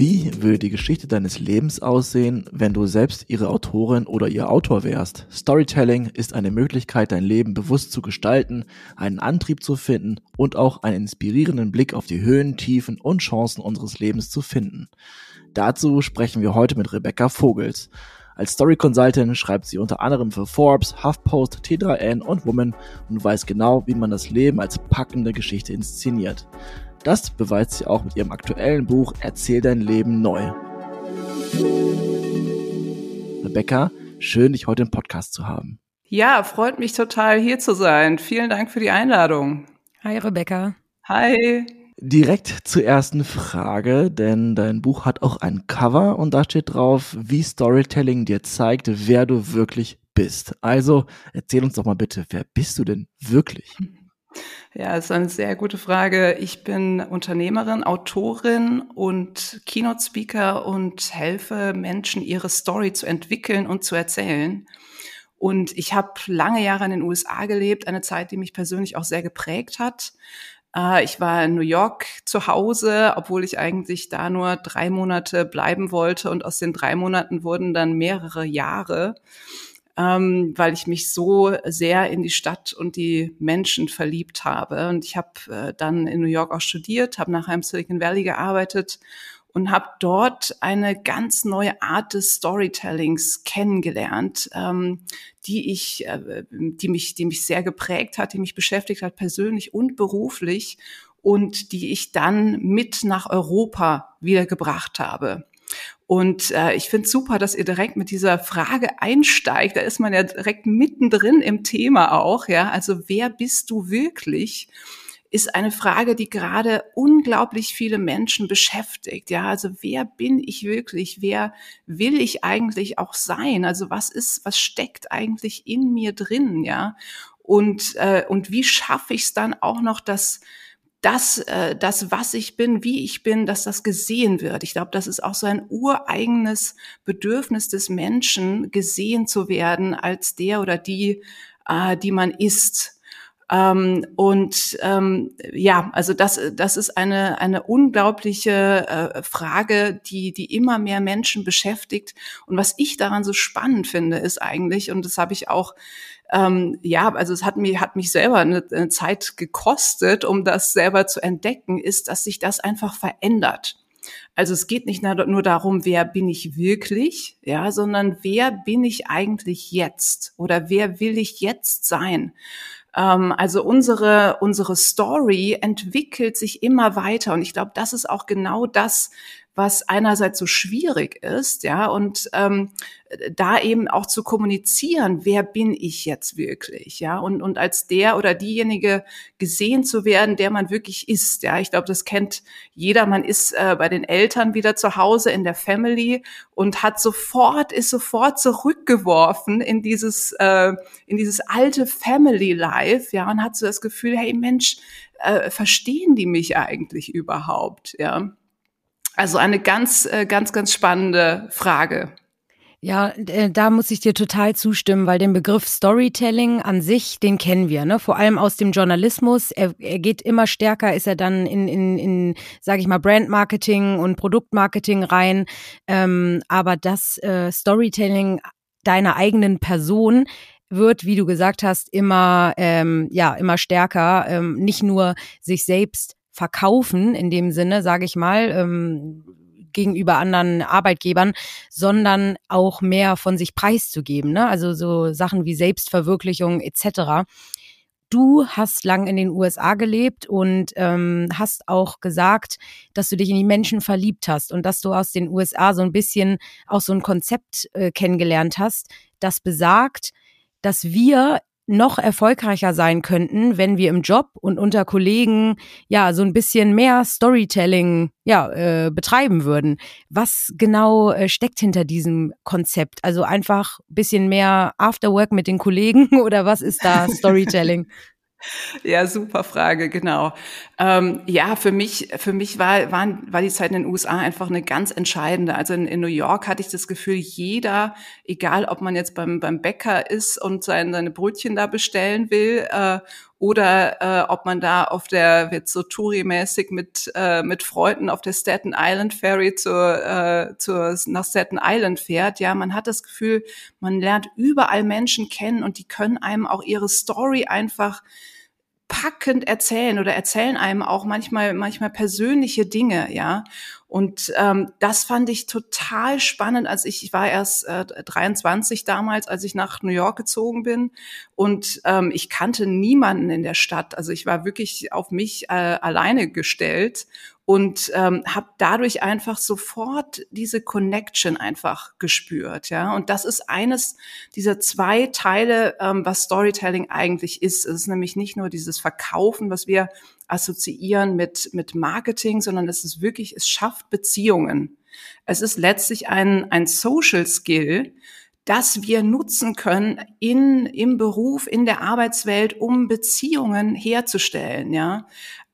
Wie würde die Geschichte deines Lebens aussehen, wenn du selbst ihre Autorin oder ihr Autor wärst? Storytelling ist eine Möglichkeit, dein Leben bewusst zu gestalten, einen Antrieb zu finden und auch einen inspirierenden Blick auf die Höhen, Tiefen und Chancen unseres Lebens zu finden. Dazu sprechen wir heute mit Rebecca Vogels. Als Story Consultant schreibt sie unter anderem für Forbes, HuffPost, T3N und Woman und weiß genau, wie man das Leben als packende Geschichte inszeniert. Das beweist sie auch mit ihrem aktuellen Buch Erzähl dein Leben neu. Rebecca, schön, dich heute im Podcast zu haben. Ja, freut mich total hier zu sein. Vielen Dank für die Einladung. Hi Rebecca. Hi. Direkt zur ersten Frage, denn dein Buch hat auch ein Cover und da steht drauf, wie Storytelling dir zeigt, wer du wirklich bist. Also erzähl uns doch mal bitte, wer bist du denn wirklich? Ja, ist eine sehr gute Frage. Ich bin Unternehmerin, Autorin und Keynote-Speaker und helfe Menschen, ihre Story zu entwickeln und zu erzählen. Und ich habe lange Jahre in den USA gelebt, eine Zeit, die mich persönlich auch sehr geprägt hat. Äh, ich war in New York zu Hause, obwohl ich eigentlich da nur drei Monate bleiben wollte. Und aus den drei Monaten wurden dann mehrere Jahre ähm, weil ich mich so sehr in die Stadt und die Menschen verliebt habe. Und ich habe äh, dann in New York auch studiert, habe nachher im Silicon Valley gearbeitet und habe dort eine ganz neue Art des Storytellings kennengelernt, ähm, die ich, äh, die mich, die mich sehr geprägt hat, die mich beschäftigt hat persönlich und beruflich und die ich dann mit nach Europa wiedergebracht habe. Und äh, ich finde super, dass ihr direkt mit dieser Frage einsteigt. Da ist man ja direkt mittendrin im Thema auch. Ja, also wer bist du wirklich? Ist eine Frage, die gerade unglaublich viele Menschen beschäftigt. Ja, also wer bin ich wirklich? Wer will ich eigentlich auch sein? Also was ist, was steckt eigentlich in mir drin? Ja, und äh, und wie schaffe ich es dann auch noch, dass dass äh, das, was ich bin, wie ich bin, dass das gesehen wird. Ich glaube, das ist auch so ein ureigenes Bedürfnis des Menschen, gesehen zu werden als der oder die, äh, die man ist. Ähm, und ähm, ja, also das, das ist eine, eine unglaubliche äh, Frage, die, die immer mehr Menschen beschäftigt. Und was ich daran so spannend finde, ist eigentlich, und das habe ich auch ähm, ja, also es hat mich, hat mich selber eine, eine Zeit gekostet, um das selber zu entdecken, ist, dass sich das einfach verändert. Also es geht nicht nur darum, wer bin ich wirklich, ja, sondern wer bin ich eigentlich jetzt oder wer will ich jetzt sein? Ähm, also unsere, unsere Story entwickelt sich immer weiter und ich glaube, das ist auch genau das, was einerseits so schwierig ist, ja, und ähm, da eben auch zu kommunizieren, wer bin ich jetzt wirklich, ja, und, und als der oder diejenige gesehen zu werden, der man wirklich ist, ja. Ich glaube, das kennt jeder. Man ist äh, bei den Eltern wieder zu Hause in der Family und hat sofort, ist sofort zurückgeworfen in dieses, äh, in dieses alte Family Life, ja, und hat so das Gefühl, hey Mensch, äh, verstehen die mich eigentlich überhaupt, ja. Also eine ganz, äh, ganz, ganz spannende Frage. Ja, äh, da muss ich dir total zustimmen, weil den Begriff Storytelling an sich, den kennen wir, ne? Vor allem aus dem Journalismus. Er, er geht immer stärker, ist er dann in, in, in sage ich mal, Brandmarketing und Produktmarketing rein. Ähm, aber das äh, Storytelling deiner eigenen Person wird, wie du gesagt hast, immer ähm, ja immer stärker. Ähm, nicht nur sich selbst verkaufen in dem Sinne, sage ich mal, ähm, gegenüber anderen Arbeitgebern, sondern auch mehr von sich preiszugeben. Ne? Also so Sachen wie Selbstverwirklichung etc. Du hast lang in den USA gelebt und ähm, hast auch gesagt, dass du dich in die Menschen verliebt hast und dass du aus den USA so ein bisschen auch so ein Konzept äh, kennengelernt hast, das besagt, dass wir noch erfolgreicher sein könnten, wenn wir im Job und unter Kollegen ja so ein bisschen mehr Storytelling ja äh, betreiben würden. Was genau äh, steckt hinter diesem Konzept? Also einfach bisschen mehr Afterwork mit den Kollegen oder was ist da Storytelling? Ja, super Frage, genau. Ähm, ja, für mich, für mich war, waren, war die Zeit in den USA einfach eine ganz entscheidende. Also in, in New York hatte ich das Gefühl, jeder, egal ob man jetzt beim, beim Bäcker ist und sein, seine Brötchen da bestellen will, äh, oder äh, ob man da auf der, wird so Touri-mäßig mit, äh, mit Freunden auf der Staten Island Ferry zur, äh, zur, nach Staten Island fährt. Ja, man hat das Gefühl, man lernt überall Menschen kennen und die können einem auch ihre Story einfach packend erzählen oder erzählen einem auch manchmal manchmal persönliche Dinge, ja. Und ähm, das fand ich total spannend, als ich, ich war erst äh, 23 damals, als ich nach New York gezogen bin. Und ähm, ich kannte niemanden in der Stadt. Also ich war wirklich auf mich äh, alleine gestellt und ähm, habe dadurch einfach sofort diese Connection einfach gespürt, ja. Und das ist eines dieser zwei Teile, ähm, was Storytelling eigentlich ist. Es ist nämlich nicht nur dieses Verkaufen, was wir assoziieren mit, mit Marketing, sondern es ist wirklich, es schafft Beziehungen. Es ist letztlich ein, ein Social Skill, das wir nutzen können in, im Beruf, in der Arbeitswelt, um Beziehungen herzustellen, ja.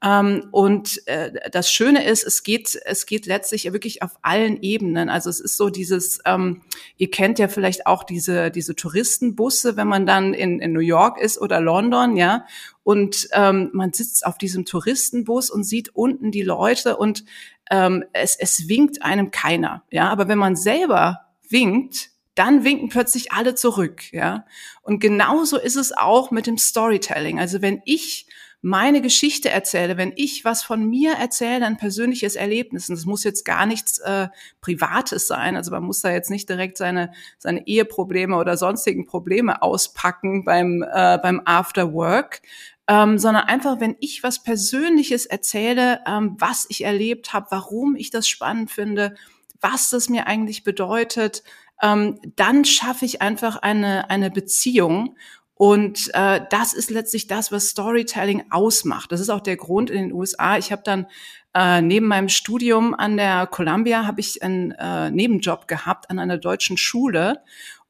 Ähm, und äh, das Schöne ist, es geht, es geht letztlich wirklich auf allen Ebenen. Also es ist so dieses, ähm, ihr kennt ja vielleicht auch diese, diese Touristenbusse, wenn man dann in, in New York ist oder London, ja. Und ähm, man sitzt auf diesem Touristenbus und sieht unten die Leute und ähm, es, es winkt einem keiner, ja. Aber wenn man selber winkt, dann winken plötzlich alle zurück, ja. Und genauso ist es auch mit dem Storytelling. Also wenn ich meine Geschichte erzähle, wenn ich was von mir erzähle, ein persönliches Erlebnis, und das muss jetzt gar nichts äh, Privates sein, also man muss da jetzt nicht direkt seine, seine Eheprobleme oder sonstigen Probleme auspacken beim, äh, beim After Work, ähm, sondern einfach, wenn ich was Persönliches erzähle, ähm, was ich erlebt habe, warum ich das spannend finde, was das mir eigentlich bedeutet, ähm, dann schaffe ich einfach eine, eine Beziehung. Und äh, das ist letztlich das, was Storytelling ausmacht. Das ist auch der Grund in den USA. Ich habe dann äh, neben meinem Studium an der Columbia habe ich einen äh, Nebenjob gehabt an einer deutschen Schule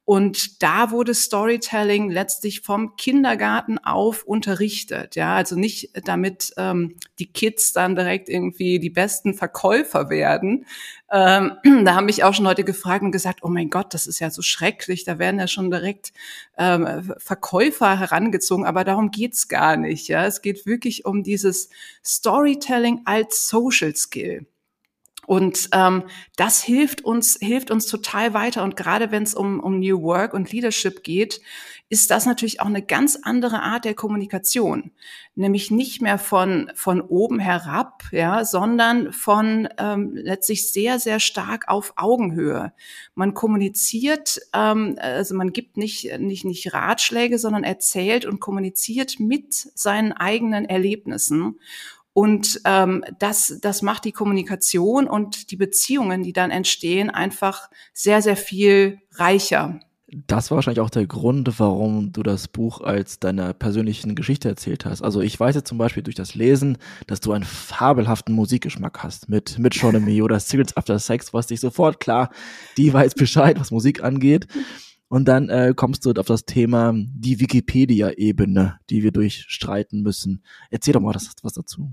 und da wurde Storytelling letztlich vom Kindergarten auf unterrichtet. Ja, also nicht damit ähm, die Kids dann direkt irgendwie die besten Verkäufer werden. Ähm, da haben mich auch schon Leute gefragt und gesagt, oh mein Gott, das ist ja so schrecklich. Da werden ja schon direkt ähm, Verkäufer herangezogen. Aber darum geht's gar nicht. Ja, es geht wirklich um dieses Storytelling als Social Skill. Und ähm, das hilft uns, hilft uns total weiter. Und gerade wenn es um, um New Work und Leadership geht, ist das natürlich auch eine ganz andere Art der Kommunikation. Nämlich nicht mehr von, von oben herab, ja, sondern von ähm, letztlich sehr, sehr stark auf Augenhöhe. Man kommuniziert, ähm, also man gibt nicht, nicht, nicht Ratschläge, sondern erzählt und kommuniziert mit seinen eigenen Erlebnissen. Und ähm, das, das macht die Kommunikation und die Beziehungen, die dann entstehen, einfach sehr, sehr viel reicher. Das war wahrscheinlich auch der Grund, warum du das Buch als deiner persönlichen Geschichte erzählt hast. Also ich weiß jetzt zum Beispiel durch das Lesen, dass du einen fabelhaften Musikgeschmack hast mit mit Me oder Cigarettes After Sex, was dich sofort klar, die weiß Bescheid, was Musik angeht. Und dann äh, kommst du auf das Thema die Wikipedia-Ebene, die wir durchstreiten müssen. Erzähl doch mal das, was dazu.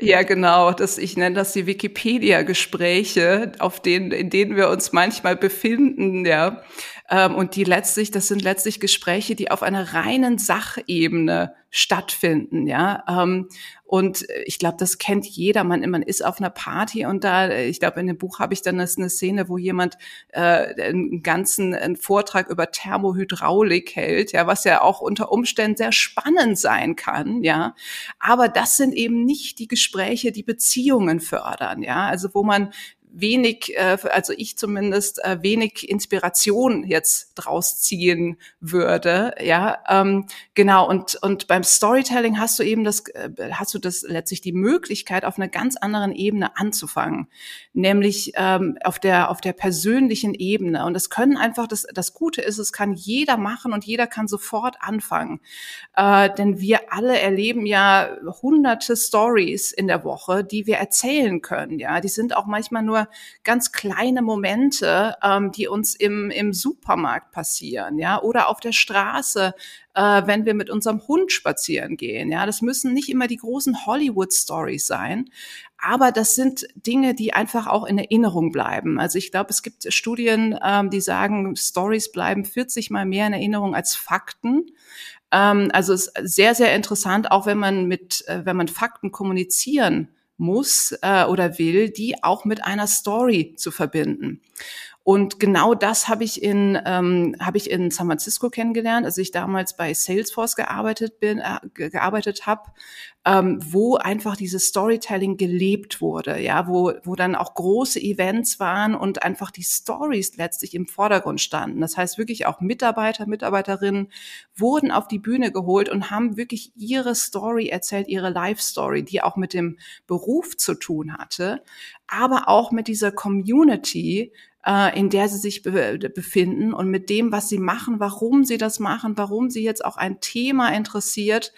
Ja, genau. Das, ich nenne das die Wikipedia-Gespräche, auf denen, in denen wir uns manchmal befinden, ja. Ähm, und die letztlich, das sind letztlich Gespräche, die auf einer reinen Sachebene stattfinden, ja. Ähm, und ich glaube, das kennt jeder. Man, man ist auf einer Party und da, ich glaube, in dem Buch habe ich dann eine Szene, wo jemand äh, einen ganzen einen Vortrag über Thermohydraulik hält, ja, was ja auch unter Umständen sehr spannend sein kann, ja. Aber das sind eben nicht die Gespräche, die Beziehungen fördern, ja. Also wo man wenig, äh, also ich zumindest äh, wenig Inspiration jetzt draus ziehen würde, ja, ähm, genau. Und und beim Storytelling hast du eben das, äh, hast du das letztlich die Möglichkeit auf einer ganz anderen Ebene anzufangen, nämlich ähm, auf der auf der persönlichen Ebene. Und das können einfach das das Gute ist, es kann jeder machen und jeder kann sofort anfangen, äh, denn wir alle erleben ja hunderte Stories in der Woche, die wir erzählen können, ja. Die sind auch manchmal nur nur ganz kleine Momente, ähm, die uns im, im Supermarkt passieren, ja, oder auf der Straße, äh, wenn wir mit unserem Hund spazieren gehen. Ja, das müssen nicht immer die großen Hollywood-Stories sein, aber das sind Dinge, die einfach auch in Erinnerung bleiben. Also ich glaube, es gibt Studien, ähm, die sagen, Stories bleiben 40 mal mehr in Erinnerung als Fakten. Ähm, also es ist sehr, sehr interessant, auch wenn man mit, äh, wenn man Fakten kommunizieren muss äh, oder will, die auch mit einer Story zu verbinden. Und genau das habe ich in ähm, habe ich in San Francisco kennengelernt, als ich damals bei Salesforce gearbeitet bin, äh, gearbeitet habe, ähm, wo einfach dieses Storytelling gelebt wurde, ja, wo wo dann auch große Events waren und einfach die Stories letztlich im Vordergrund standen. Das heißt wirklich auch Mitarbeiter, Mitarbeiterinnen wurden auf die Bühne geholt und haben wirklich ihre Story erzählt, ihre Life Story, die auch mit dem Beruf zu tun hatte, aber auch mit dieser Community, äh, in der sie sich be befinden und mit dem, was sie machen, warum sie das machen, warum sie jetzt auch ein Thema interessiert.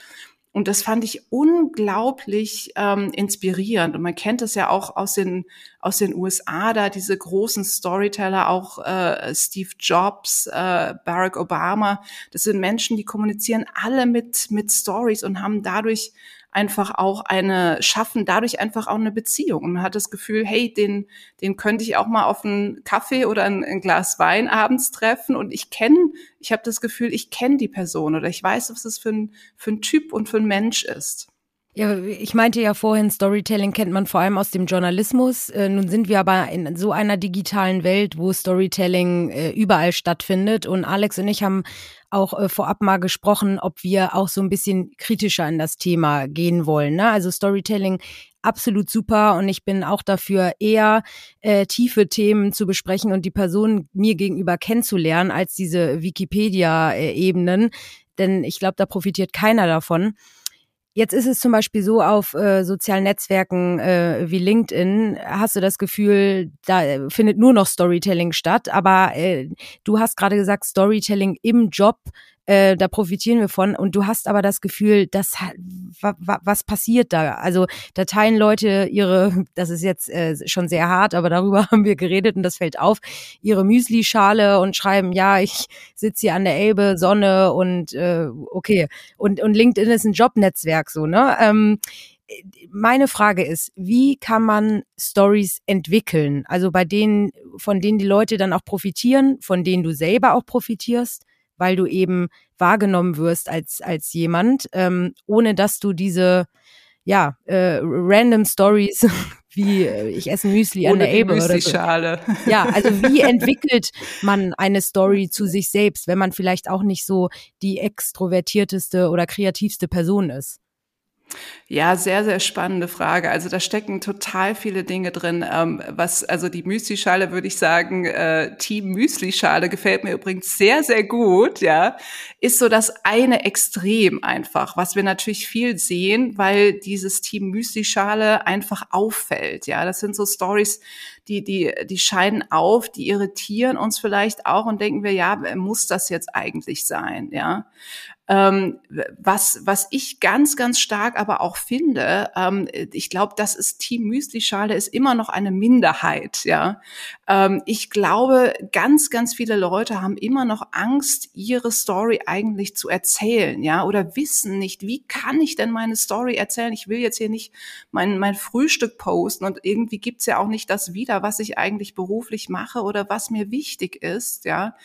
Und das fand ich unglaublich ähm, inspirierend. Und man kennt es ja auch aus den, aus den USA, da diese großen Storyteller, auch äh, Steve Jobs, äh, Barack Obama. Das sind Menschen, die kommunizieren alle mit, mit Stories und haben dadurch einfach auch eine, schaffen dadurch einfach auch eine Beziehung. Und man hat das Gefühl, hey, den, den könnte ich auch mal auf einen Kaffee oder ein, ein Glas Wein abends treffen und ich kenne, ich habe das Gefühl, ich kenne die Person oder ich weiß, was das für ein, für ein Typ und für ein Mensch ist. Ja, ich meinte ja vorhin, Storytelling kennt man vor allem aus dem Journalismus. Äh, nun sind wir aber in so einer digitalen Welt, wo Storytelling äh, überall stattfindet. Und Alex und ich haben auch äh, vorab mal gesprochen, ob wir auch so ein bisschen kritischer in das Thema gehen wollen. Ne? Also Storytelling absolut super und ich bin auch dafür, eher äh, tiefe Themen zu besprechen und die Person mir gegenüber kennenzulernen, als diese Wikipedia-Ebenen. Denn ich glaube, da profitiert keiner davon. Jetzt ist es zum Beispiel so auf äh, sozialen Netzwerken äh, wie LinkedIn, hast du das Gefühl, da äh, findet nur noch Storytelling statt, aber äh, du hast gerade gesagt, Storytelling im Job äh, da profitieren wir von. Und du hast aber das Gefühl, dass was passiert da? Also da teilen Leute ihre, das ist jetzt äh, schon sehr hart, aber darüber haben wir geredet und das fällt auf, ihre Müsli-Schale und schreiben, ja, ich sitze hier an der Elbe, Sonne und äh, okay. Und, und LinkedIn ist ein Jobnetzwerk so, ne? Ähm, meine Frage ist, wie kann man Stories entwickeln? Also bei denen, von denen die Leute dann auch profitieren, von denen du selber auch profitierst weil du eben wahrgenommen wirst als, als jemand, ähm, ohne dass du diese ja, äh, random Stories wie äh, ich esse Müsli Ohne an der Elbe oder so. Ja, also wie entwickelt man eine Story zu sich selbst, wenn man vielleicht auch nicht so die extrovertierteste oder kreativste Person ist? Ja, sehr, sehr spannende Frage. Also da stecken total viele Dinge drin. Ähm, was, also die Müsli-Schale würde ich sagen, äh, Team Müsli-Schale gefällt mir übrigens sehr, sehr gut, ja, ist so das eine Extrem einfach, was wir natürlich viel sehen, weil dieses Team Müsli-Schale einfach auffällt, ja. Das sind so Stories, die, die, die scheinen auf, die irritieren uns vielleicht auch und denken wir, ja, muss das jetzt eigentlich sein, ja. Ähm, was, was ich ganz, ganz stark aber auch finde, ähm, ich glaube, das ist Team Müsli-Schale ist immer noch eine Minderheit, ja. Ähm, ich glaube, ganz, ganz viele Leute haben immer noch Angst, ihre Story eigentlich zu erzählen, ja, oder wissen nicht, wie kann ich denn meine Story erzählen? Ich will jetzt hier nicht mein, mein Frühstück posten und irgendwie gibt's ja auch nicht das wieder, was ich eigentlich beruflich mache oder was mir wichtig ist, ja.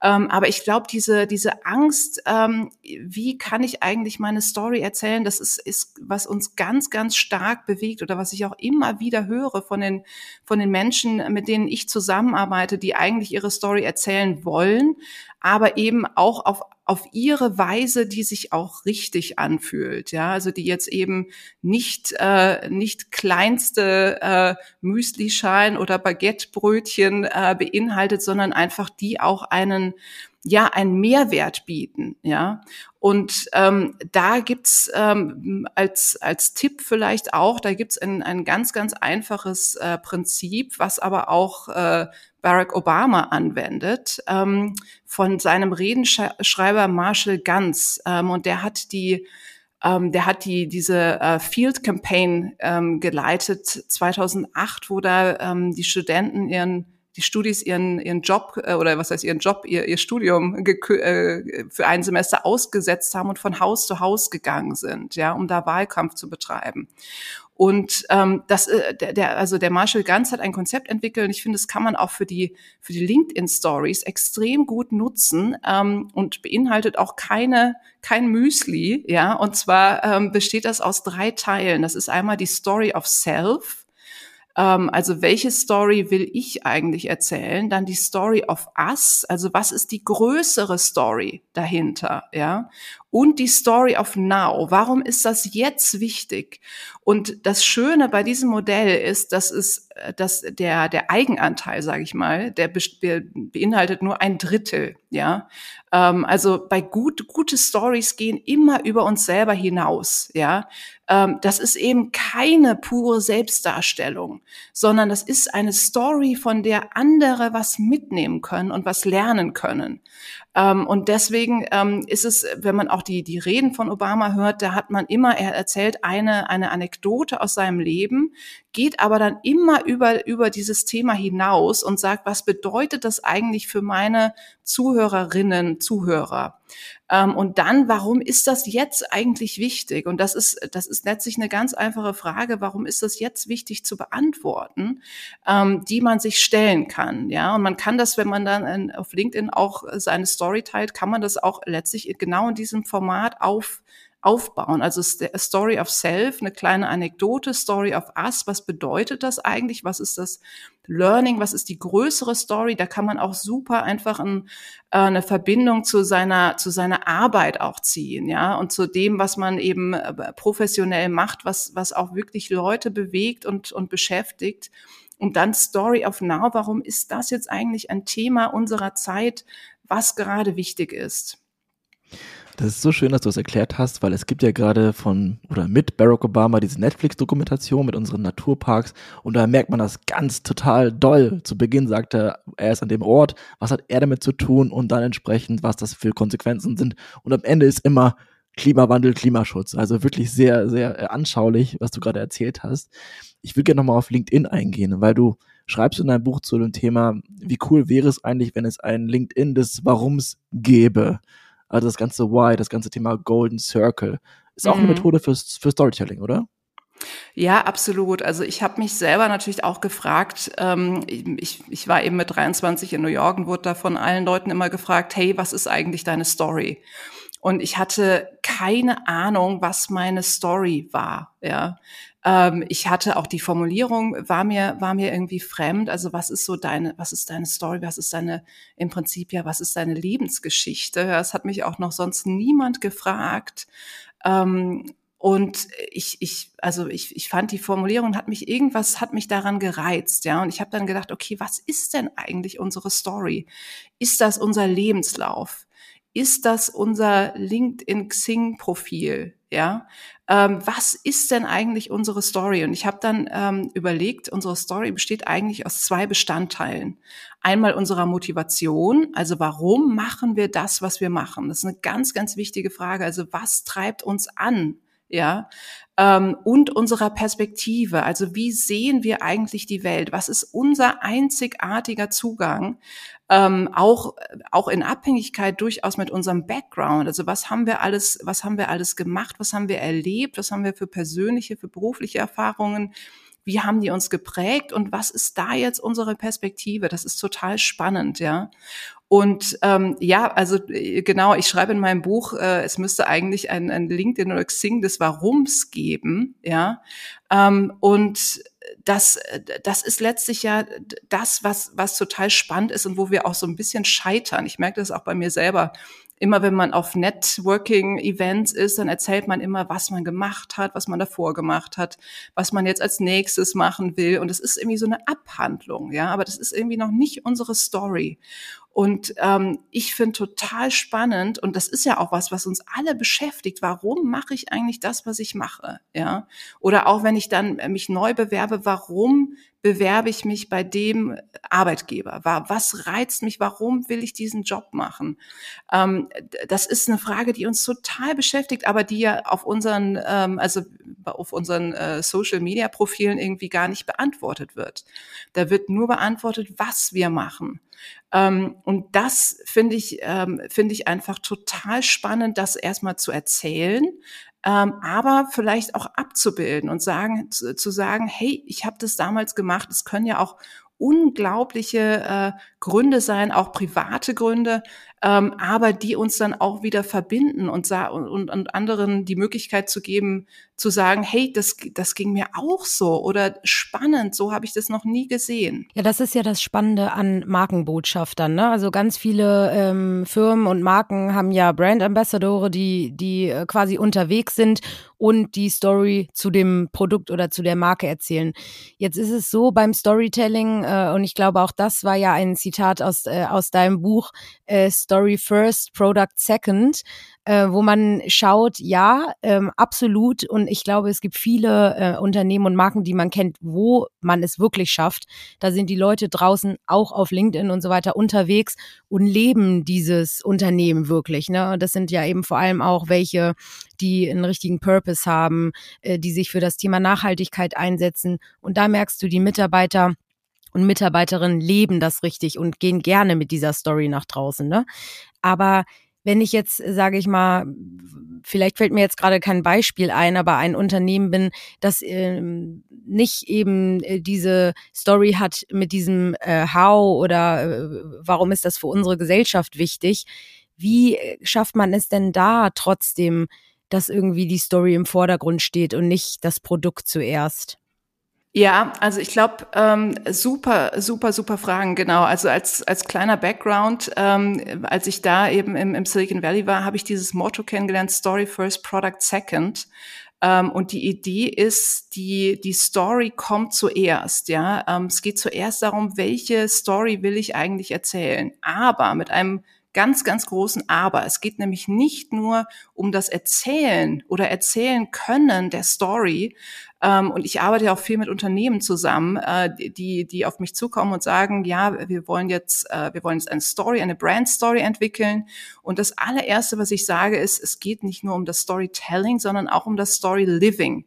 Ähm, aber ich glaube, diese, diese Angst, ähm, wie kann ich eigentlich meine Story erzählen, das ist, ist, was uns ganz, ganz stark bewegt oder was ich auch immer wieder höre von den, von den Menschen, mit denen ich zusammenarbeite, die eigentlich ihre Story erzählen wollen, aber eben auch auf auf ihre Weise, die sich auch richtig anfühlt, ja, also die jetzt eben nicht äh, nicht kleinste äh, Müslischalen oder Baguettebrötchen äh, beinhaltet, sondern einfach die auch einen ja einen Mehrwert bieten, ja. Und ähm, da gibt's ähm, als als Tipp vielleicht auch, da gibt's ein, ein ganz ganz einfaches äh, Prinzip, was aber auch äh, Barack Obama anwendet, ähm, von seinem Redenschreiber Marshall Ganz. Ähm, und der hat die ähm, der hat die diese äh, Field Campaign ähm, geleitet 2008, wo da ähm, die Studenten ihren die Studis ihren ihren Job äh, oder was heißt ihren Job ihr, ihr Studium äh, für ein Semester ausgesetzt haben und von Haus zu Haus gegangen sind, ja, um da Wahlkampf zu betreiben. Und ähm, das, äh, der, der, also der Marshall Ganz hat ein Konzept entwickelt und ich finde, das kann man auch für die für die LinkedIn Stories extrem gut nutzen ähm, und beinhaltet auch keine kein Müsli, ja. Und zwar ähm, besteht das aus drei Teilen. Das ist einmal die Story of Self. Ähm, also welche Story will ich eigentlich erzählen? Dann die Story of Us. Also was ist die größere Story dahinter? Ja und die Story of Now. Warum ist das jetzt wichtig? Und das Schöne bei diesem Modell ist, dass es, äh, dass der der Eigenanteil, sage ich mal, der beinhaltet nur ein Drittel. Ja, ähm, also bei gut gute Stories gehen immer über uns selber hinaus. Ja, ähm, das ist eben keine pure Selbstdarstellung, sondern das ist eine Story, von der andere was mitnehmen können und was lernen können. Ähm, und deswegen ähm, ist es, wenn man auch die, die Reden von Obama hört, da hat man immer, er erzählt eine, eine Anekdote aus seinem Leben, geht aber dann immer über, über dieses Thema hinaus und sagt, was bedeutet das eigentlich für meine Zuhörerinnen, Zuhörer? Ähm, und dann, warum ist das jetzt eigentlich wichtig? Und das ist, das ist letztlich eine ganz einfache Frage. Warum ist das jetzt wichtig zu beantworten, ähm, die man sich stellen kann? Ja, und man kann das, wenn man dann auf LinkedIn auch seine Story teilt, kann man das auch letztlich genau in diesem Format auf aufbauen. Also Story of Self, eine kleine Anekdote, Story of Us, was bedeutet das eigentlich? Was ist das Learning? Was ist die größere Story? Da kann man auch super einfach ein, äh, eine Verbindung zu seiner, zu seiner Arbeit auch ziehen, ja, und zu dem, was man eben äh, professionell macht, was, was auch wirklich Leute bewegt und, und beschäftigt. Und dann Story of Now. Warum ist das jetzt eigentlich ein Thema unserer Zeit, was gerade wichtig ist? Das ist so schön, dass du es erklärt hast, weil es gibt ja gerade von oder mit Barack Obama diese Netflix-Dokumentation mit unseren Naturparks und da merkt man das ganz total doll. Zu Beginn sagt er, er ist an dem Ort, was hat er damit zu tun und dann entsprechend, was das für Konsequenzen sind. Und am Ende ist immer Klimawandel, Klimaschutz. Also wirklich sehr, sehr äh, anschaulich, was du gerade erzählt hast. Ich will gerne nochmal auf LinkedIn eingehen, weil du schreibst in deinem Buch zu dem Thema, wie cool wäre es eigentlich, wenn es ein LinkedIn des Warums gäbe. Also das ganze Why, das ganze Thema Golden Circle. Ist auch mhm. eine Methode für, für Storytelling, oder? Ja, absolut. Also ich habe mich selber natürlich auch gefragt, ähm, ich, ich war eben mit 23 in New York und wurde da von allen Leuten immer gefragt, hey, was ist eigentlich deine Story? Und ich hatte keine Ahnung, was meine Story war. Ja, ähm, ich hatte auch die Formulierung war mir war mir irgendwie fremd. Also was ist so deine was ist deine Story? Was ist deine im Prinzip ja was ist deine Lebensgeschichte? Das hat mich auch noch sonst niemand gefragt. Ähm, und ich, ich, also ich, ich fand die Formulierung hat mich irgendwas hat mich daran gereizt, ja. Und ich habe dann gedacht, okay, was ist denn eigentlich unsere Story? Ist das unser Lebenslauf? ist das unser LinkedIn Xing Profil? Ja, ähm, was ist denn eigentlich unsere Story? Und ich habe dann ähm, überlegt, unsere Story besteht eigentlich aus zwei Bestandteilen. Einmal unserer Motivation, also warum machen wir das, was wir machen? Das ist eine ganz, ganz wichtige Frage. Also was treibt uns an? Ja, ähm, und unserer Perspektive. Also wie sehen wir eigentlich die Welt? Was ist unser einzigartiger Zugang? Ähm, auch auch in Abhängigkeit durchaus mit unserem Background. Also was haben wir alles, was haben wir alles gemacht? Was haben wir erlebt? Was haben wir für persönliche, für berufliche Erfahrungen? Wie haben die uns geprägt? Und was ist da jetzt unsere Perspektive? Das ist total spannend, ja. Und ähm, ja, also äh, genau, ich schreibe in meinem Buch, äh, es müsste eigentlich ein, ein LinkedIn oder Xing des Warums geben, ja. Ähm, und das, das ist letztlich ja das, was, was total spannend ist und wo wir auch so ein bisschen scheitern. Ich merke das auch bei mir selber immer wenn man auf Networking-Events ist, dann erzählt man immer, was man gemacht hat, was man davor gemacht hat, was man jetzt als nächstes machen will. Und es ist irgendwie so eine Abhandlung, ja, aber das ist irgendwie noch nicht unsere Story. Und ähm, ich finde total spannend, und das ist ja auch was, was uns alle beschäftigt. Warum mache ich eigentlich das, was ich mache? Ja. Oder auch wenn ich dann mich neu bewerbe, warum bewerbe ich mich bei dem Arbeitgeber? Was reizt mich? Warum will ich diesen Job machen? Ähm, das ist eine Frage, die uns total beschäftigt, aber die ja auf unseren, ähm, also auf unseren äh, Social Media Profilen irgendwie gar nicht beantwortet wird. Da wird nur beantwortet, was wir machen. Ähm, und das finde ich, finde ich einfach total spannend, das erstmal zu erzählen, ähm, aber vielleicht auch abzubilden und sagen, zu, zu sagen, hey, ich habe das damals gemacht. Es können ja auch unglaubliche äh, Gründe sein, auch private Gründe, ähm, aber die uns dann auch wieder verbinden und, und, und anderen die Möglichkeit zu geben, zu sagen, hey, das, das ging mir auch so oder spannend, so habe ich das noch nie gesehen. Ja, das ist ja das Spannende an Markenbotschaftern. Ne? Also ganz viele ähm, Firmen und Marken haben ja Brand Ambassadore, die, die äh, quasi unterwegs sind und die Story zu dem Produkt oder zu der Marke erzählen. Jetzt ist es so beim Storytelling, äh, und ich glaube auch das war ja ein Zitat aus, äh, aus deinem Buch, äh, Story First, Product Second, äh, wo man schaut, ja, ähm, absolut. Und ich glaube, es gibt viele äh, Unternehmen und Marken, die man kennt, wo man es wirklich schafft. Da sind die Leute draußen auch auf LinkedIn und so weiter unterwegs und leben dieses Unternehmen wirklich. Ne? Das sind ja eben vor allem auch welche, die einen richtigen Purpose haben, äh, die sich für das Thema Nachhaltigkeit einsetzen. Und da merkst du, die Mitarbeiter und Mitarbeiterinnen leben das richtig und gehen gerne mit dieser Story nach draußen. Ne? Aber wenn ich jetzt, sage ich mal, vielleicht fällt mir jetzt gerade kein Beispiel ein, aber ein Unternehmen bin, das ähm, nicht eben äh, diese Story hat mit diesem äh, How oder äh, warum ist das für unsere Gesellschaft wichtig, wie schafft man es denn da trotzdem, dass irgendwie die Story im Vordergrund steht und nicht das Produkt zuerst? Ja, also ich glaube, ähm, super, super, super Fragen, genau. Also als, als kleiner Background, ähm, als ich da eben im, im Silicon Valley war, habe ich dieses Motto kennengelernt, Story First, Product Second. Ähm, und die Idee ist, die, die Story kommt zuerst, ja. Ähm, es geht zuerst darum, welche Story will ich eigentlich erzählen. Aber mit einem ganz, ganz großen Aber. Es geht nämlich nicht nur um das Erzählen oder Erzählen können der Story. Ähm, und ich arbeite auch viel mit Unternehmen zusammen, äh, die, die auf mich zukommen und sagen, ja, wir wollen jetzt, äh, wir wollen jetzt eine Story, eine Brand Story entwickeln. Und das allererste, was ich sage, ist, es geht nicht nur um das Storytelling, sondern auch um das Story Living.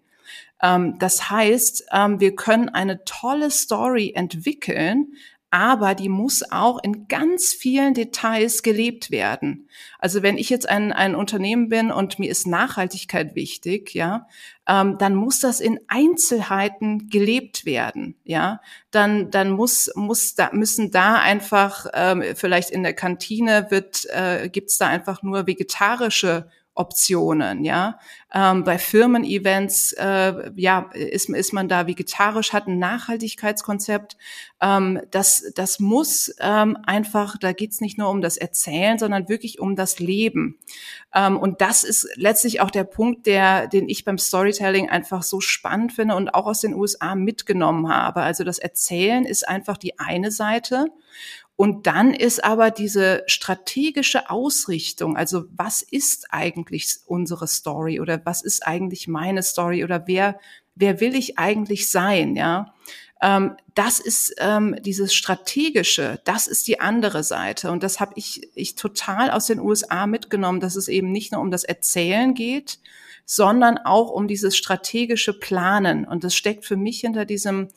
Ähm, das heißt, ähm, wir können eine tolle Story entwickeln, aber die muss auch in ganz vielen Details gelebt werden. Also wenn ich jetzt ein, ein Unternehmen bin und mir ist Nachhaltigkeit wichtig, ja, ähm, dann muss das in Einzelheiten gelebt werden, ja. Dann, dann muss, muss da, müssen da einfach ähm, vielleicht in der Kantine wird, äh, gibt's da einfach nur vegetarische Optionen, ja. Ähm, bei Firmen-Events, äh, ja, ist, ist man da vegetarisch, hat ein Nachhaltigkeitskonzept. Ähm, das, das muss ähm, einfach, da geht's nicht nur um das Erzählen, sondern wirklich um das Leben. Ähm, und das ist letztlich auch der Punkt, der, den ich beim Storytelling einfach so spannend finde und auch aus den USA mitgenommen habe. Also das Erzählen ist einfach die eine Seite. Und dann ist aber diese strategische Ausrichtung, also was ist eigentlich unsere Story oder was ist eigentlich meine Story oder wer, wer will ich eigentlich sein, ja? Ähm, das ist ähm, dieses strategische, das ist die andere Seite und das habe ich, ich total aus den USA mitgenommen, dass es eben nicht nur um das Erzählen geht, sondern auch um dieses strategische Planen und das steckt für mich hinter diesem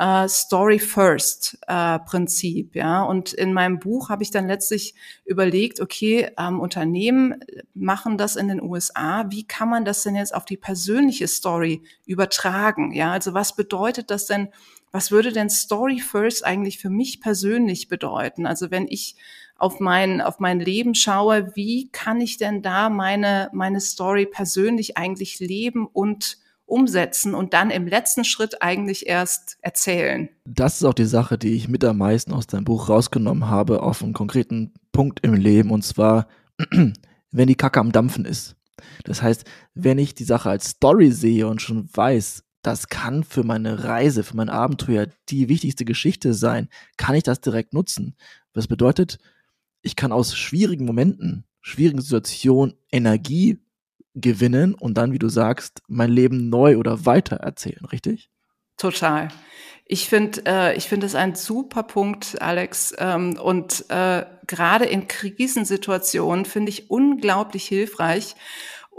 äh, Story First äh, Prinzip, ja. Und in meinem Buch habe ich dann letztlich überlegt, okay, ähm, Unternehmen machen das in den USA. Wie kann man das denn jetzt auf die persönliche Story übertragen? Ja, also was bedeutet das denn? Was würde denn Story First eigentlich für mich persönlich bedeuten? Also wenn ich auf mein, auf mein Leben schaue, wie kann ich denn da meine, meine Story persönlich eigentlich leben und umsetzen und dann im letzten Schritt eigentlich erst erzählen. Das ist auch die Sache, die ich mit am meisten aus deinem Buch rausgenommen habe, auf einen konkreten Punkt im Leben, und zwar, wenn die Kacke am Dampfen ist. Das heißt, wenn ich die Sache als Story sehe und schon weiß, das kann für meine Reise, für mein Abenteuer die wichtigste Geschichte sein, kann ich das direkt nutzen. Das bedeutet, ich kann aus schwierigen Momenten, schwierigen Situationen Energie gewinnen und dann, wie du sagst, mein Leben neu oder weiter erzählen, richtig? Total. Ich finde, äh, ich finde es ein super Punkt, Alex. Ähm, und äh, gerade in Krisensituationen finde ich unglaublich hilfreich.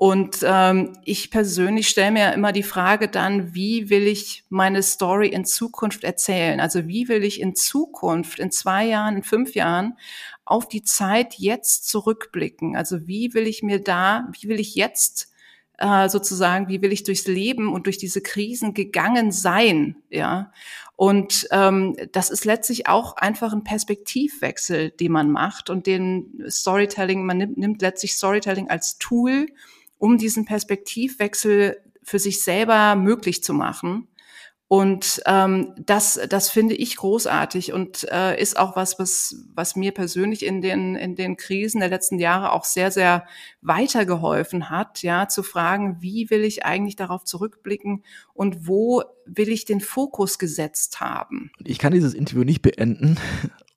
Und ähm, ich persönlich stelle mir immer die Frage dann, wie will ich meine Story in Zukunft erzählen? Also wie will ich in Zukunft, in zwei Jahren, in fünf Jahren auf die Zeit jetzt zurückblicken? Also wie will ich mir da, wie will ich jetzt äh, sozusagen, wie will ich durchs Leben und durch diese Krisen gegangen sein, ja. Und ähm, das ist letztlich auch einfach ein Perspektivwechsel, den man macht und den Storytelling, man nimmt, nimmt letztlich Storytelling als Tool, um diesen Perspektivwechsel für sich selber möglich zu machen. Und ähm, das, das finde ich großartig und äh, ist auch was, was, was mir persönlich in den, in den Krisen der letzten Jahre auch sehr, sehr weitergeholfen hat, ja, zu fragen, wie will ich eigentlich darauf zurückblicken und wo will ich den Fokus gesetzt haben? Ich kann dieses Interview nicht beenden,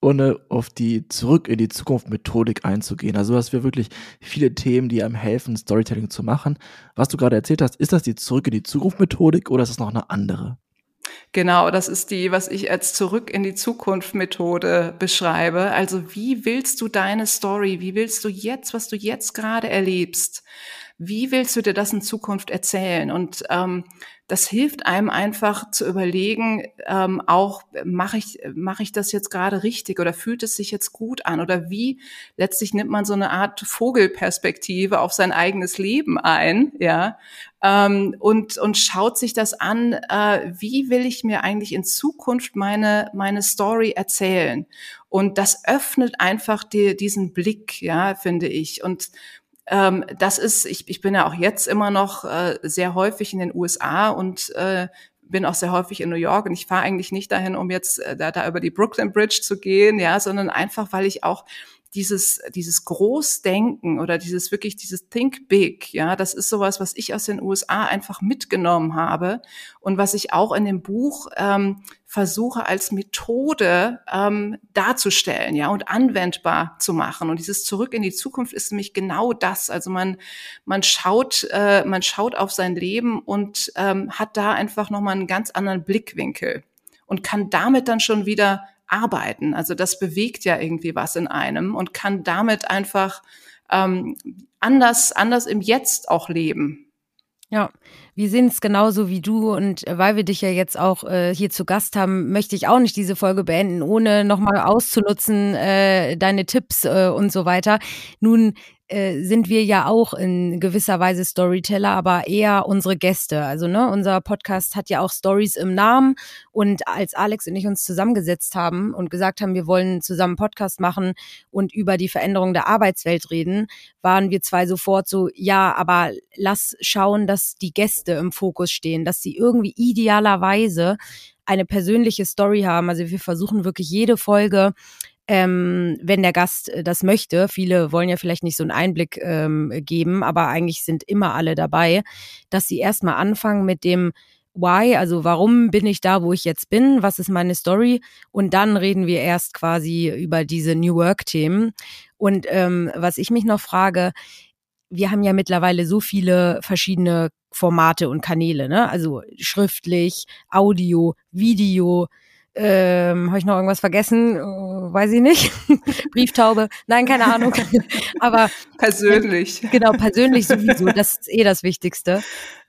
ohne auf die Zurück in die Zukunft Methodik einzugehen. Also hast wir wirklich viele Themen, die einem helfen, Storytelling zu machen. Was du gerade erzählt hast, ist das die Zurück in die Zukunft Methodik oder ist das noch eine andere? Genau, das ist die, was ich als Zurück in die Zukunft Methode beschreibe. Also wie willst du deine Story, wie willst du jetzt, was du jetzt gerade erlebst, wie willst du dir das in Zukunft erzählen? Und ähm, das hilft einem einfach zu überlegen, ähm, auch mache ich, mache ich das jetzt gerade richtig oder fühlt es sich jetzt gut an oder wie letztlich nimmt man so eine Art Vogelperspektive auf sein eigenes Leben ein, ja, ähm, und, und schaut sich das an, äh, wie will ich mir eigentlich in Zukunft meine, meine Story erzählen? Und das öffnet einfach die, diesen Blick, ja, finde ich. Und ähm, das ist, ich, ich bin ja auch jetzt immer noch äh, sehr häufig in den USA und äh, bin auch sehr häufig in New York. Und ich fahre eigentlich nicht dahin, um jetzt äh, da, da über die Brooklyn Bridge zu gehen, ja, sondern einfach, weil ich auch dieses, dieses Großdenken oder dieses wirklich, dieses Think Big, ja, das ist sowas, was ich aus den USA einfach mitgenommen habe und was ich auch in dem Buch ähm, versuche als Methode ähm, darzustellen, ja, und anwendbar zu machen. Und dieses Zurück in die Zukunft ist nämlich genau das. Also man, man schaut, äh, man schaut auf sein Leben und ähm, hat da einfach nochmal einen ganz anderen Blickwinkel und kann damit dann schon wieder arbeiten. Also das bewegt ja irgendwie was in einem und kann damit einfach ähm, anders, anders im Jetzt auch leben. Ja, wir sehen es genauso wie du und äh, weil wir dich ja jetzt auch äh, hier zu Gast haben, möchte ich auch nicht diese Folge beenden, ohne nochmal auszunutzen, äh, deine Tipps äh, und so weiter. Nun äh, sind wir ja auch in gewisser Weise Storyteller, aber eher unsere Gäste. Also ne, unser Podcast hat ja auch Stories im Namen und als Alex und ich uns zusammengesetzt haben und gesagt haben, wir wollen zusammen Podcast machen und über die Veränderung der Arbeitswelt reden, waren wir zwei sofort so, ja, aber lass schauen, dass die Gäste im Fokus stehen, dass sie irgendwie idealerweise eine persönliche Story haben. Also wir versuchen wirklich jede Folge ähm, wenn der Gast äh, das möchte. Viele wollen ja vielleicht nicht so einen Einblick ähm, geben, aber eigentlich sind immer alle dabei, dass sie erstmal anfangen mit dem Why, also warum bin ich da, wo ich jetzt bin, was ist meine Story und dann reden wir erst quasi über diese New Work-Themen. Und ähm, was ich mich noch frage, wir haben ja mittlerweile so viele verschiedene Formate und Kanäle, ne? Also schriftlich, Audio, Video, ähm, Habe ich noch irgendwas vergessen? Uh, weiß ich nicht. Brieftaube? Nein, keine Ahnung. Aber persönlich. Äh, genau, persönlich sowieso. Das ist eh das Wichtigste.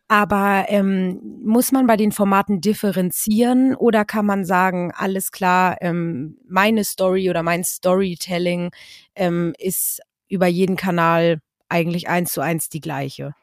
Aber ähm, muss man bei den Formaten differenzieren oder kann man sagen, alles klar, ähm, meine Story oder mein Storytelling ähm, ist über jeden Kanal eigentlich eins zu eins die gleiche?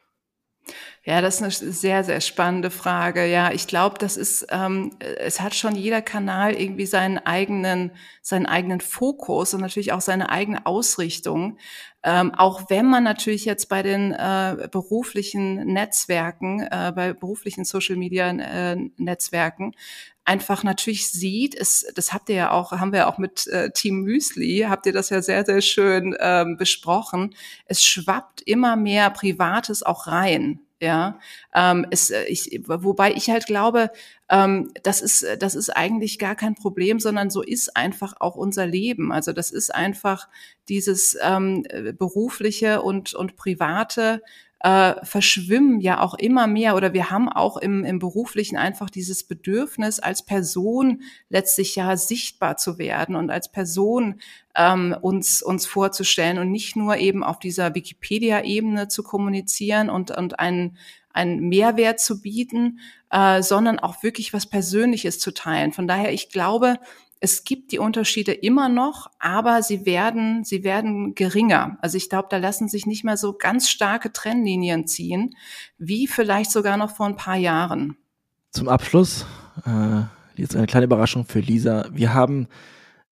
Ja, das ist eine sehr, sehr spannende Frage. Ja, ich glaube, das ist, ähm, es hat schon jeder Kanal irgendwie seinen eigenen, seinen eigenen Fokus und natürlich auch seine eigene Ausrichtung. Ähm, auch wenn man natürlich jetzt bei den äh, beruflichen Netzwerken, äh, bei beruflichen Social Media äh, Netzwerken einfach natürlich sieht, es, das habt ihr ja auch, haben wir auch mit äh, Team Müsli, habt ihr das ja sehr, sehr schön ähm, besprochen. Es schwappt immer mehr Privates auch rein Ja, ähm, es, äh, ich, wobei ich halt glaube, ähm, das ist, das ist eigentlich gar kein Problem, sondern so ist einfach auch unser Leben. Also das ist einfach dieses ähm, berufliche und und private äh, verschwimmen ja auch immer mehr oder wir haben auch im, im beruflichen einfach dieses Bedürfnis, als Person letztlich ja sichtbar zu werden und als Person ähm, uns, uns vorzustellen und nicht nur eben auf dieser Wikipedia-Ebene zu kommunizieren und, und einen, einen Mehrwert zu bieten, äh, sondern auch wirklich was Persönliches zu teilen. Von daher, ich glaube, es gibt die Unterschiede immer noch, aber sie werden, sie werden geringer. Also ich glaube, da lassen sich nicht mehr so ganz starke Trennlinien ziehen, wie vielleicht sogar noch vor ein paar Jahren. Zum Abschluss, äh, jetzt eine kleine Überraschung für Lisa. Wir haben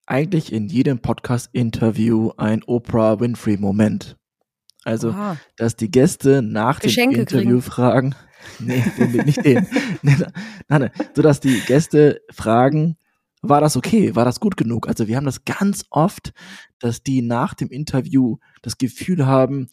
eigentlich in jedem Podcast-Interview ein Oprah Winfrey-Moment. Also, Aha. dass die Gäste nach Geschenke dem Interview kriegen. fragen, nee, nicht den, nein, nein, so dass die Gäste fragen, war das okay? War das gut genug? Also wir haben das ganz oft, dass die nach dem Interview das Gefühl haben,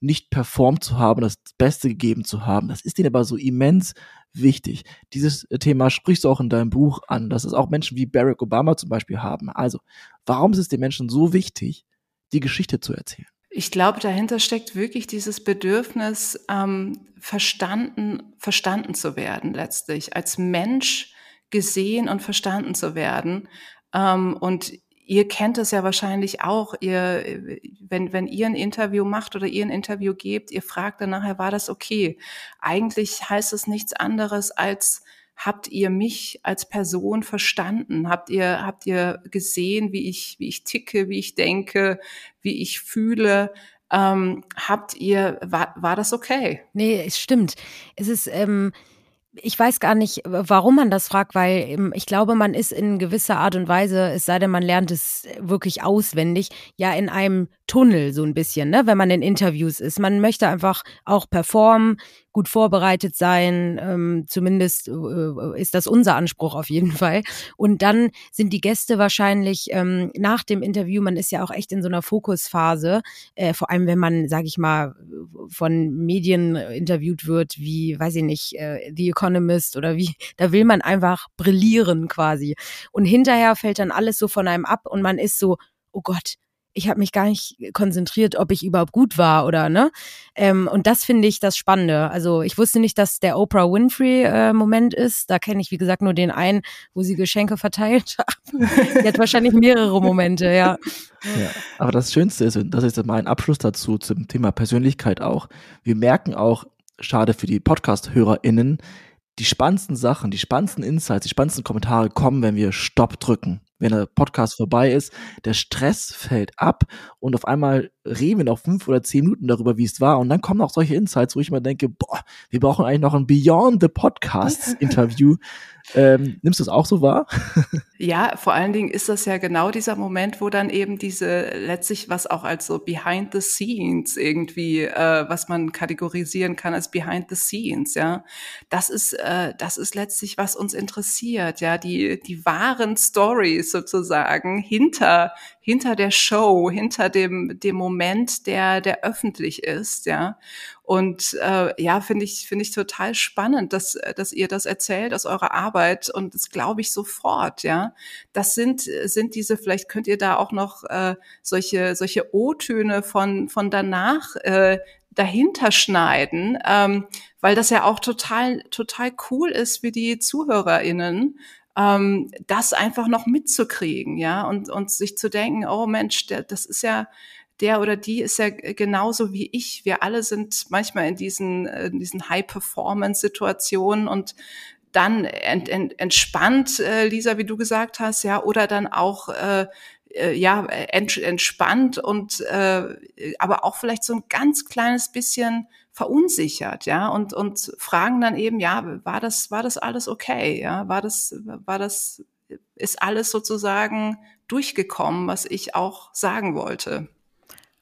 nicht performt zu haben, das Beste gegeben zu haben. Das ist ihnen aber so immens wichtig. Dieses Thema sprichst du auch in deinem Buch an, dass es auch Menschen wie Barack Obama zum Beispiel haben. Also, warum ist es den Menschen so wichtig, die Geschichte zu erzählen? Ich glaube, dahinter steckt wirklich dieses Bedürfnis, ähm, verstanden, verstanden zu werden letztlich als Mensch gesehen und verstanden zu werden. Ähm, und ihr kennt es ja wahrscheinlich auch, ihr, wenn, wenn ihr ein Interview macht oder ihr ein Interview gebt, ihr fragt dann nachher, war das okay? Eigentlich heißt es nichts anderes als, habt ihr mich als Person verstanden? Habt ihr, habt ihr gesehen, wie ich, wie ich ticke, wie ich denke, wie ich fühle? Ähm, habt ihr, war, war das okay? Nee, es stimmt. Es ist, ähm, ich weiß gar nicht, warum man das fragt, weil ähm, ich glaube, man ist in gewisser Art und Weise, es sei denn, man lernt es wirklich auswendig, ja in einem Tunnel so ein bisschen, ne, wenn man in Interviews ist. Man möchte einfach auch performen, gut vorbereitet sein. Ähm, zumindest äh, ist das unser Anspruch auf jeden Fall. Und dann sind die Gäste wahrscheinlich ähm, nach dem Interview, man ist ja auch echt in so einer Fokusphase, äh, vor allem wenn man, sage ich mal, von Medien interviewt wird, wie, weiß ich nicht, äh, The Economist oder wie, da will man einfach brillieren quasi. Und hinterher fällt dann alles so von einem ab und man ist so, oh Gott, ich habe mich gar nicht konzentriert, ob ich überhaupt gut war oder ne. Ähm, und das finde ich das Spannende. Also ich wusste nicht, dass der Oprah Winfrey äh, Moment ist. Da kenne ich wie gesagt nur den einen, wo sie Geschenke verteilt hat. die hat wahrscheinlich mehrere Momente, ja. ja. Aber das Schönste ist, und das ist mein Abschluss dazu zum Thema Persönlichkeit auch. Wir merken auch, schade für die Podcast-HörerInnen, die spannendsten Sachen, die spannendsten Insights, die spannendsten Kommentare kommen, wenn wir Stopp drücken wenn der Podcast vorbei ist, der Stress fällt ab und auf einmal reden wir noch fünf oder zehn Minuten darüber, wie es war. Und dann kommen auch solche Insights, wo ich mir denke, boah, wir brauchen eigentlich noch ein Beyond the Podcasts Interview, ähm, nimmst du es auch so wahr? ja, vor allen Dingen ist das ja genau dieser Moment, wo dann eben diese letztlich was auch als so Behind the Scenes irgendwie, äh, was man kategorisieren kann als Behind the Scenes, ja. Das ist, äh, das ist letztlich, was uns interessiert, ja, die, die wahren Stories sozusagen hinter, hinter der Show, hinter dem, dem Moment, der, der öffentlich ist, ja. Und äh, ja, finde ich, finde ich total spannend, dass, dass ihr das erzählt aus eurer Arbeit und das glaube ich sofort, ja. Das sind, sind diese, vielleicht könnt ihr da auch noch äh, solche, solche O-Töne von, von danach äh, dahinter schneiden, ähm, weil das ja auch total, total cool ist für die ZuhörerInnen, ähm, das einfach noch mitzukriegen, ja, und, und sich zu denken, oh Mensch, der, das ist ja, der oder die ist ja genauso wie ich. Wir alle sind manchmal in diesen, äh, in diesen High-Performance-Situationen und dann ent, ent, entspannt, äh, Lisa, wie du gesagt hast, ja, oder dann auch äh, äh ja ent, entspannt und äh, aber auch vielleicht so ein ganz kleines bisschen verunsichert, ja, und und fragen dann eben, ja, war das war das alles okay, ja, war das war das ist alles sozusagen durchgekommen, was ich auch sagen wollte.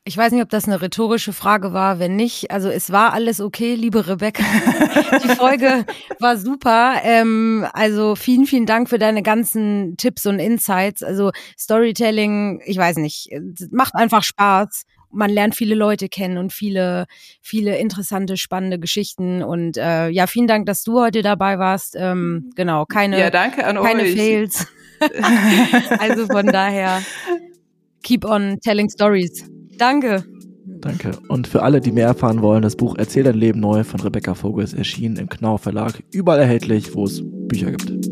Ich weiß nicht, ob das eine rhetorische Frage war. Wenn nicht, also es war alles okay, liebe Rebecca. Die Folge war super. Ähm, also vielen, vielen Dank für deine ganzen Tipps und Insights. Also Storytelling, ich weiß nicht, macht einfach Spaß. Man lernt viele Leute kennen und viele, viele interessante, spannende Geschichten. Und äh, ja, vielen Dank, dass du heute dabei warst. Ähm, genau, keine, ja, danke an keine euch. Fails. also von daher, keep on telling stories. Danke. Danke. Und für alle, die mehr erfahren wollen, das Buch Erzähl dein Leben neu von Rebecca Vogel ist erschienen im Knau Verlag, überall erhältlich, wo es Bücher gibt.